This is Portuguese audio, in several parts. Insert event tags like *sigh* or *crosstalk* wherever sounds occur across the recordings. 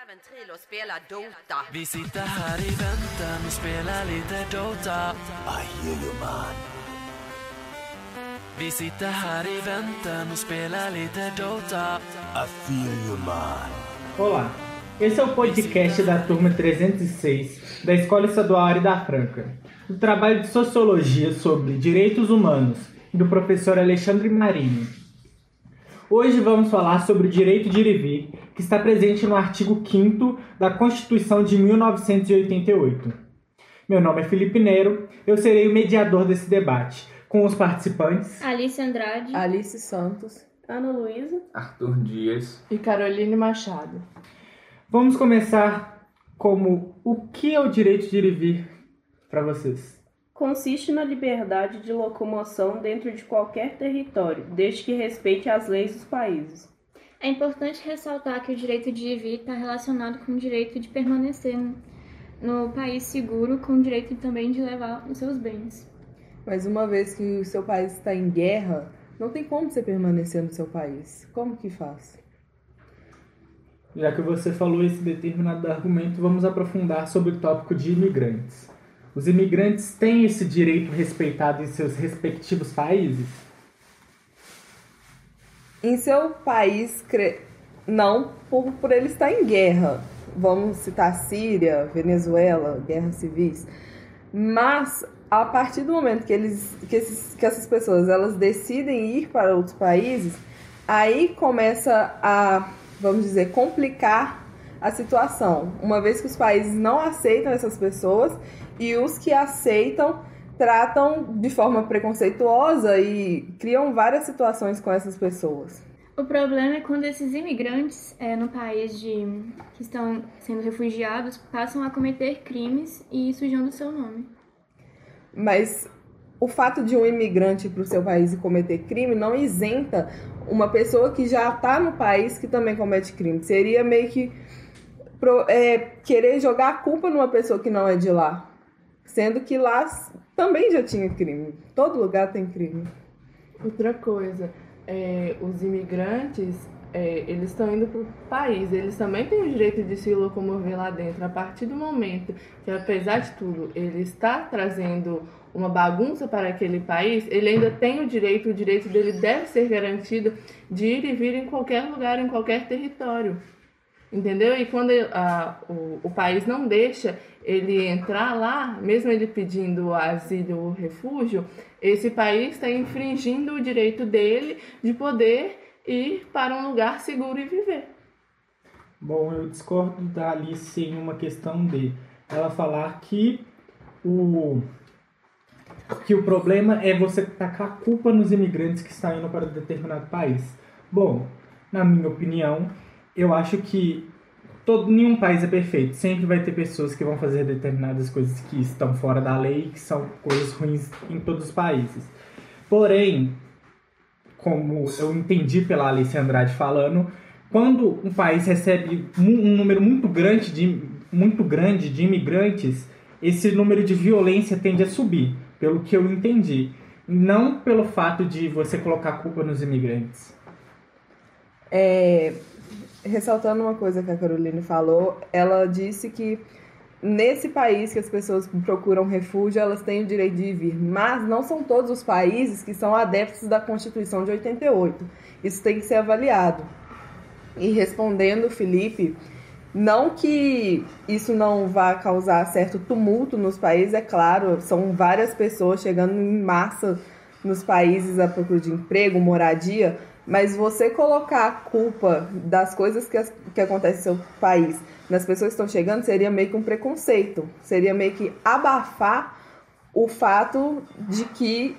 Spelar Dota. Vi sitter här i väntan och spelar lite Dota. Vi sitter här i väntan och spelar lite Dota. I feel you man. Olá, esse é o podcast da turma 306 da Escola Estadual Ari da Franca, do trabalho de Sociologia sobre Direitos Humanos do professor Alexandre Marinho. Hoje vamos falar sobre o direito de ir e vir, que está presente no artigo 5 da Constituição de 1988. Meu nome é Felipe Nero, eu serei o mediador desse debate, com os participantes Alice Andrade. Alice Santos. Ana Luísa. Arthur Dias. E Caroline Machado. Vamos começar como o que é o direito de ir e vir para vocês? Consiste na liberdade de locomoção dentro de qualquer território, desde que respeite as leis dos países. É importante ressaltar que o direito de ir vir está relacionado com o direito de permanecer no país seguro, com o direito também de levar os seus bens. Mas uma vez que o seu país está em guerra, não tem como você permanecer no seu país. Como que faz? Já que você falou esse determinado argumento, vamos aprofundar sobre o tópico de imigrantes. Os imigrantes têm esse direito respeitado em seus respectivos países? Em seu país, cre- não, por, por ele estar em guerra. Vamos citar Síria, Venezuela, guerras civis. Mas a partir do momento que eles, que, esses, que essas pessoas elas decidem ir para outros países, aí começa a, vamos dizer, complicar a situação. Uma vez que os países não aceitam essas pessoas e os que aceitam tratam de forma preconceituosa e criam várias situações com essas pessoas. O problema é quando esses imigrantes é, no país de, que estão sendo refugiados passam a cometer crimes e sujando o seu nome. Mas o fato de um imigrante para o seu país e cometer crime não isenta uma pessoa que já está no país que também comete crime. Seria meio que pro- é, querer jogar a culpa numa pessoa que não é de lá. Sendo que lá também já tinha crime. Todo lugar tem crime. Outra coisa, é, os imigrantes, é, eles estão indo para o país, eles também têm o direito de se locomover lá dentro. A partir do momento que, apesar de tudo, ele está trazendo uma bagunça para aquele país, ele ainda tem o direito, o direito dele deve ser garantido de ir e vir em qualquer lugar, em qualquer território. Entendeu? E quando a- o, o país não deixa ele entrar lá, mesmo ele pedindo asilo ou refúgio, esse país está infringindo o direito dele de poder ir para um lugar seguro e viver. Bom, eu discordo da Alice em uma questão de ela falar que o que o problema é você tacar a culpa nos imigrantes que estão indo para determinado país. Bom, na minha opinião, eu acho que todo, nenhum país é perfeito. Sempre vai ter pessoas que vão fazer determinadas coisas que estão fora da lei, que são coisas ruins em todos os países. Porém, como eu entendi pela Alice Andrade falando, quando um país recebe um número muito grande de muito grande de imigrantes, esse número de violência tende a subir, pelo que eu entendi, não pelo fato de você colocar culpa nos imigrantes. É, ressaltando uma coisa que a Caroline falou, ela disse que nesse país que as pessoas procuram refúgio, elas têm o direito de vir, mas não são todos os países que são adeptos da Constituição de 88. Isso tem que ser avaliado. E respondendo, Felipe, não que isso não vá causar certo tumulto nos países, é claro, são várias pessoas chegando em massa nos países à procura de emprego, moradia, mas você colocar a culpa das coisas que, as- que acontecem no seu país nas pessoas que estão chegando seria meio que um preconceito, seria meio que abafar o fato de que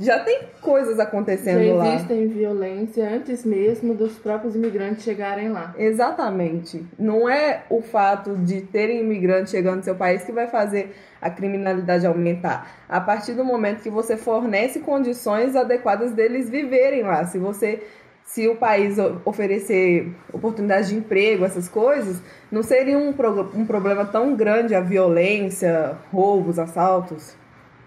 já tem coisas acontecendo Já lá. existem violência antes mesmo dos próprios imigrantes chegarem lá. Exatamente. Não é o fato de terem imigrantes chegando no seu país que vai fazer a criminalidade aumentar. A partir do momento que você fornece condições adequadas deles viverem lá. Se você se o país oferecer oportunidades de emprego, essas coisas, não seria um, pro- um problema tão grande a violência, roubos, assaltos,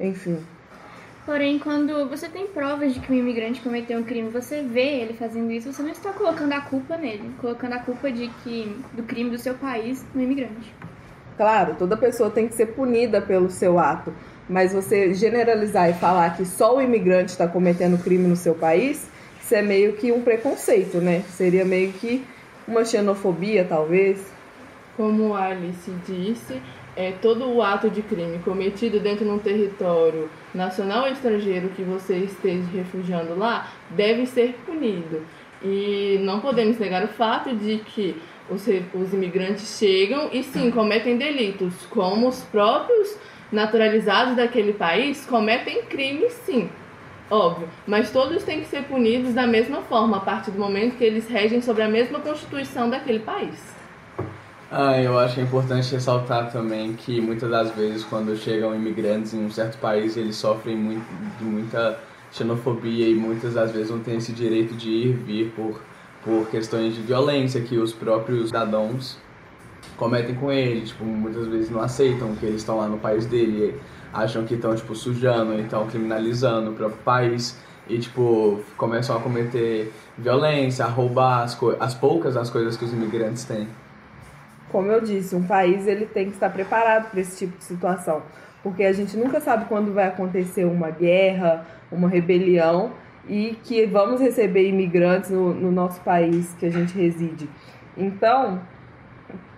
enfim. Porém, quando você tem provas de que um imigrante cometeu um crime, você vê ele fazendo isso, você não está colocando a culpa nele, colocando a culpa de que do crime do seu país no imigrante. Claro, toda pessoa tem que ser punida pelo seu ato, mas você generalizar e falar que só o imigrante está cometendo crime no seu país, isso é meio que um preconceito, né? Seria meio que uma xenofobia, talvez. Como a Alice disse, é, todo o ato de crime cometido dentro de um território nacional ou estrangeiro que você esteja refugiando lá deve ser punido. E não podemos negar o fato de que os, os imigrantes chegam e sim cometem delitos, como os próprios naturalizados daquele país cometem crimes, sim. Óbvio, mas todos têm que ser punidos da mesma forma, a partir do momento que eles regem sobre a mesma constituição daquele país. Ah, eu acho que é importante ressaltar também que muitas das vezes quando chegam imigrantes em um certo país, eles sofrem muito, de muita xenofobia e muitas das vezes não têm esse direito de ir vir por, por questões de violência que os próprios cidadãos cometem com ele, tipo, muitas vezes não aceitam que eles estão lá no país dele, acham que estão tipo sujando, então criminalizando o próprio país e tipo começam a cometer violência, a roubar as, as poucas as coisas que os imigrantes têm. Como eu disse, um país ele tem que estar preparado para esse tipo de situação, porque a gente nunca sabe quando vai acontecer uma guerra, uma rebelião e que vamos receber imigrantes no, no nosso país que a gente reside. Então,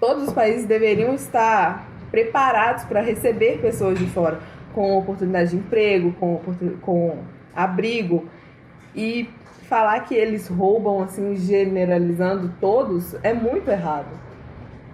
todos os países deveriam estar preparados para receber pessoas de fora, com oportunidade de emprego, com, com abrigo e falar que eles roubam assim generalizando todos é muito errado.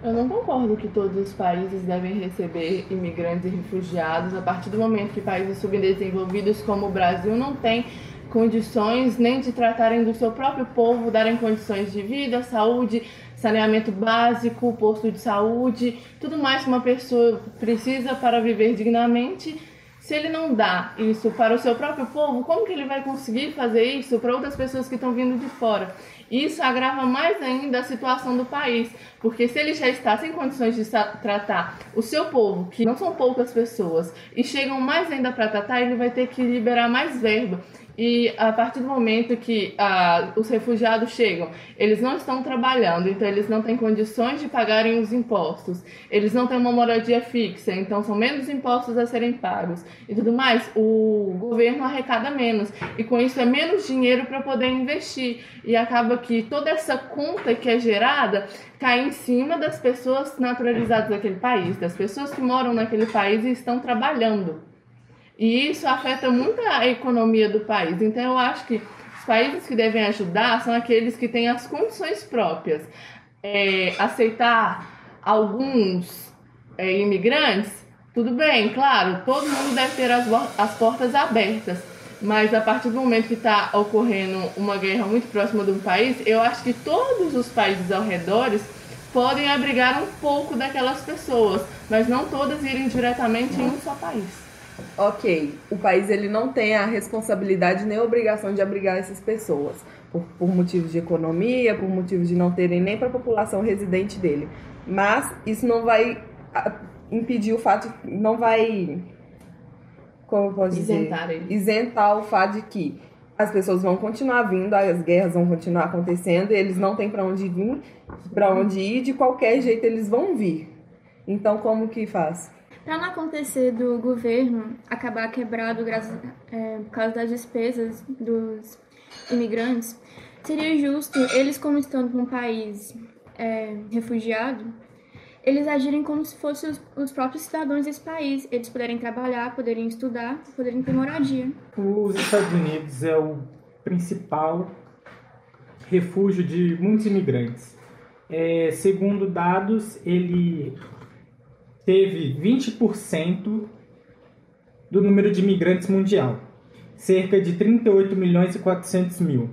Eu não concordo que todos os países devem receber imigrantes e refugiados a partir do momento que países subdesenvolvidos como o Brasil não têm condições nem de tratarem do seu próprio povo, darem condições de vida, saúde, saneamento básico, posto de saúde, tudo mais que uma pessoa precisa para viver dignamente. Se ele não dá isso para o seu próprio povo, como que ele vai conseguir fazer isso para outras pessoas que estão vindo de fora? Isso agrava mais ainda a situação do país, porque se ele já está sem condições de tratar o seu povo, que não são poucas pessoas, e chegam mais ainda para tratar, ele vai ter que liberar mais verba. E a partir do momento que ah, os refugiados chegam, eles não estão trabalhando, então eles não têm condições de pagarem os impostos. Eles não têm uma moradia fixa, então são menos impostos a serem pagos e tudo mais. O governo arrecada menos e com isso é menos dinheiro para poder investir. E acaba que toda essa conta que é gerada cai em cima das pessoas naturalizadas daquele país, das pessoas que moram naquele país e estão trabalhando. E isso afeta muito a economia do país. Então eu acho que os países que devem ajudar são aqueles que têm as condições próprias. É, aceitar alguns é, imigrantes, tudo bem, claro, todo mundo deve ter as, as portas abertas. Mas a partir do momento que está ocorrendo uma guerra muito próxima de um país, eu acho que todos os países ao redor podem abrigar um pouco daquelas pessoas, mas não todas irem diretamente em um só país. Ok, o país ele não tem a responsabilidade nem a obrigação de abrigar essas pessoas, por, por motivos de economia, por motivos de não terem nem para a população residente dele. Mas isso não vai impedir o fato, não vai, como eu posso dizer, Isentar ele. isentar o fato de que as pessoas vão continuar vindo, as guerras vão continuar acontecendo, e eles não têm para onde vir, para onde ir, de qualquer jeito eles vão vir. Então como que faz? Para não acontecer do governo acabar quebrado graças, é, por causa das despesas dos imigrantes, seria justo eles, como estão num país é, refugiado, eles agirem como se fossem os, os próprios cidadãos desse país. Eles poderem trabalhar, poderem estudar, poderem ter moradia. Os Estados Unidos é o principal refúgio de muitos imigrantes. É, segundo dados, ele teve 20% do número de imigrantes mundial, cerca de 38 milhões e 400 mil.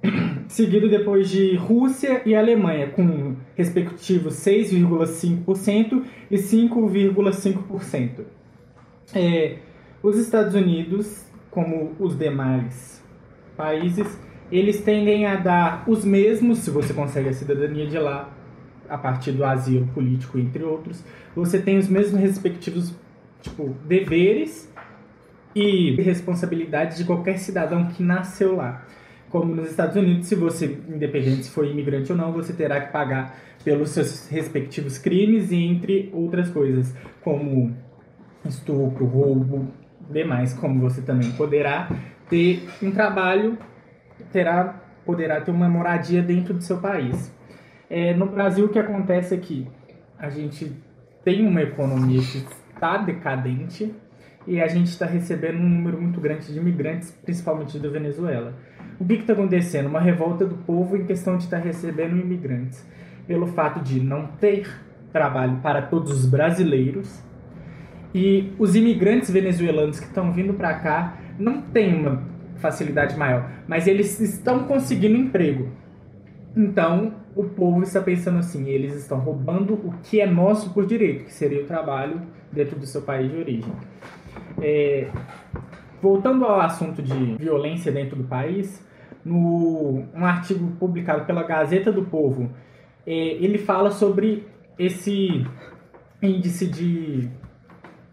*clears throat* Seguido depois de Rússia e Alemanha, com respectivos 6,5% e 5,5%. É, os Estados Unidos, como os demais países, eles tendem a dar os mesmos, se você consegue a cidadania de lá, a partir do asilo político, entre outros, você tem os mesmos respectivos tipo, deveres e responsabilidade de qualquer cidadão que nasceu lá. Como nos Estados Unidos, se você, independente se for imigrante ou não, você terá que pagar pelos seus respectivos crimes e entre outras coisas, como estupro, roubo, demais, como você também poderá ter um trabalho, terá, poderá ter uma moradia dentro do seu país. É, no Brasil, o que acontece é que a gente tem uma economia que está decadente e a gente está recebendo um número muito grande de imigrantes, principalmente da Venezuela. O que está acontecendo? Uma revolta do povo em questão de estar tá recebendo imigrantes, pelo fato de não ter trabalho para todos os brasileiros e os imigrantes venezuelanos que estão vindo para cá não têm uma facilidade maior, mas eles estão conseguindo emprego. Então, o povo está pensando assim, eles estão roubando o que é nosso por direito, que seria o trabalho dentro do seu país de origem. É, voltando ao assunto de violência dentro do país, no um artigo publicado pela Gazeta do Povo, é, ele fala sobre esse índice de,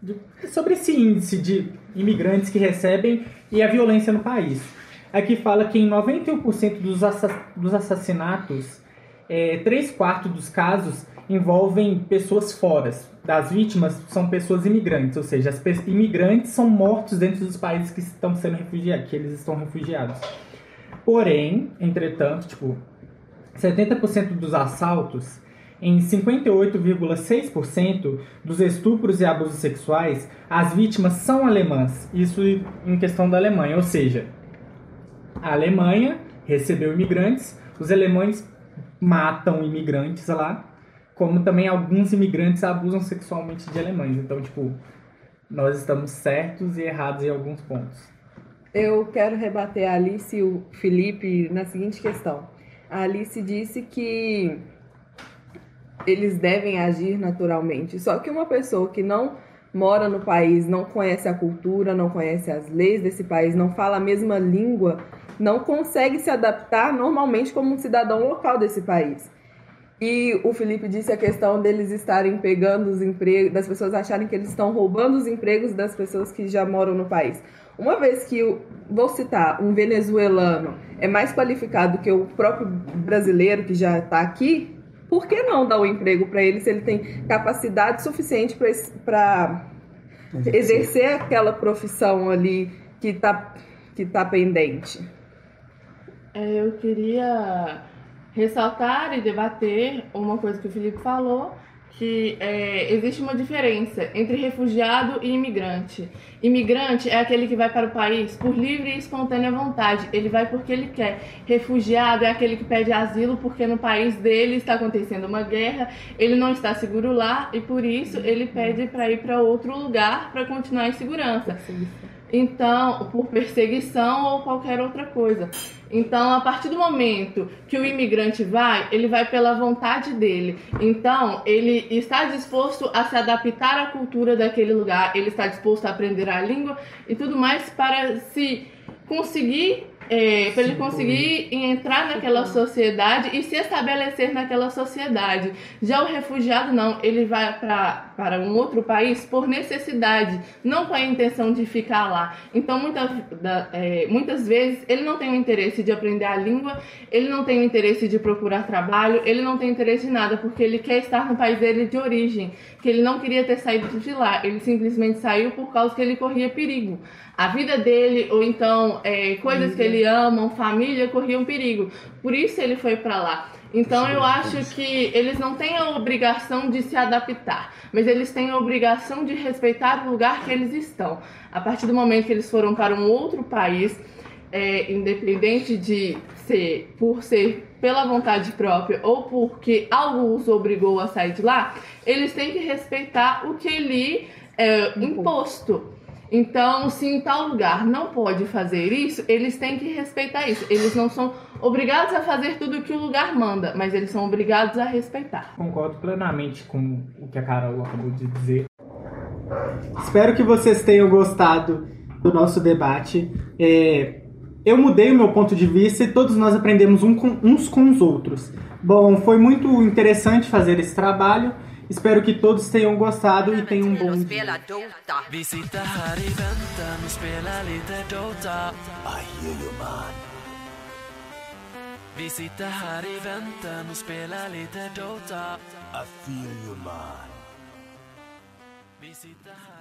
de sobre esse índice de imigrantes que recebem e a violência no país. Aqui fala que em 91% dos, assass dos assassinatos é, 3 quartos dos casos envolvem pessoas fora. Das vítimas são pessoas imigrantes, ou seja, as imigrantes são mortos dentro dos países que estão sendo refugiados, que eles estão refugiados. Porém, entretanto, tipo, 70% dos assaltos, em 58,6% dos estupros e abusos sexuais, as vítimas são alemãs. Isso em questão da Alemanha, ou seja, a Alemanha recebeu imigrantes, os alemães matam imigrantes lá, como também alguns imigrantes abusam sexualmente de alemães. Então, tipo, nós estamos certos e errados em alguns pontos. Eu quero rebater a Alice e o Felipe na seguinte questão. A Alice disse que eles devem agir naturalmente. Só que uma pessoa que não mora no país, não conhece a cultura, não conhece as leis desse país, não fala a mesma língua, não consegue se adaptar normalmente como um cidadão local desse país. E o Felipe disse a questão deles estarem pegando os empregos, das pessoas acharem que eles estão roubando os empregos das pessoas que já moram no país. Uma vez que, vou citar, um venezuelano é mais qualificado que o próprio brasileiro que já está aqui, por que não dar o um emprego para ele se ele tem capacidade suficiente para exercer aquela profissão ali que está que tá pendente? É, eu queria ressaltar e debater uma coisa que o Felipe falou, que é, existe uma diferença entre refugiado e imigrante. Imigrante é aquele que vai para o país por livre e espontânea vontade, ele vai porque ele quer. Refugiado é aquele que pede asilo porque no país dele está acontecendo uma guerra, ele não está seguro lá e por isso ele pede para ir para outro lugar para continuar em segurança. Então, por perseguição ou qualquer outra coisa. Então, a partir do momento que o imigrante vai, ele vai pela vontade dele. Então, ele está disposto a se adaptar à cultura daquele lugar, ele está disposto a aprender a língua e tudo mais para se conseguir é, para ele conseguir entrar naquela sociedade e se estabelecer naquela sociedade. Já o refugiado não, ele vai pra, para um outro país por necessidade, não com a intenção de ficar lá. Então, muitas, é, muitas vezes, ele não tem o interesse de aprender a língua, ele não tem o interesse de procurar trabalho, ele não tem interesse de nada, porque ele quer estar no país dele de origem, que ele não queria ter saído de lá, ele simplesmente saiu por causa que ele corria perigo a vida dele ou então é, coisas que ele ama, família, corriam perigo. Por isso ele foi para lá. Então eu acho que eles não têm a obrigação de se adaptar, mas eles têm a obrigação de respeitar o lugar que eles estão. A partir do momento que eles foram para um outro país, é, independente de ser por ser pela vontade própria ou porque algo os obrigou a sair de lá, eles têm que respeitar o que lhe é imposto. Então, se em tal lugar não pode fazer isso, eles têm que respeitar isso. Eles não são obrigados a fazer tudo o que o lugar manda, mas eles são obrigados a respeitar. Concordo plenamente com o que a Carol acabou de dizer. Espero que vocês tenham gostado do nosso debate. É, eu mudei o meu ponto de vista e todos nós aprendemos um com, uns com os outros. Bom, foi muito interessante fazer esse trabalho. Espero que todos tenham gostado e tenham um bom dia. Vi sitter här i väntan och spelar lite Dota I feel you, man. Vi sitter här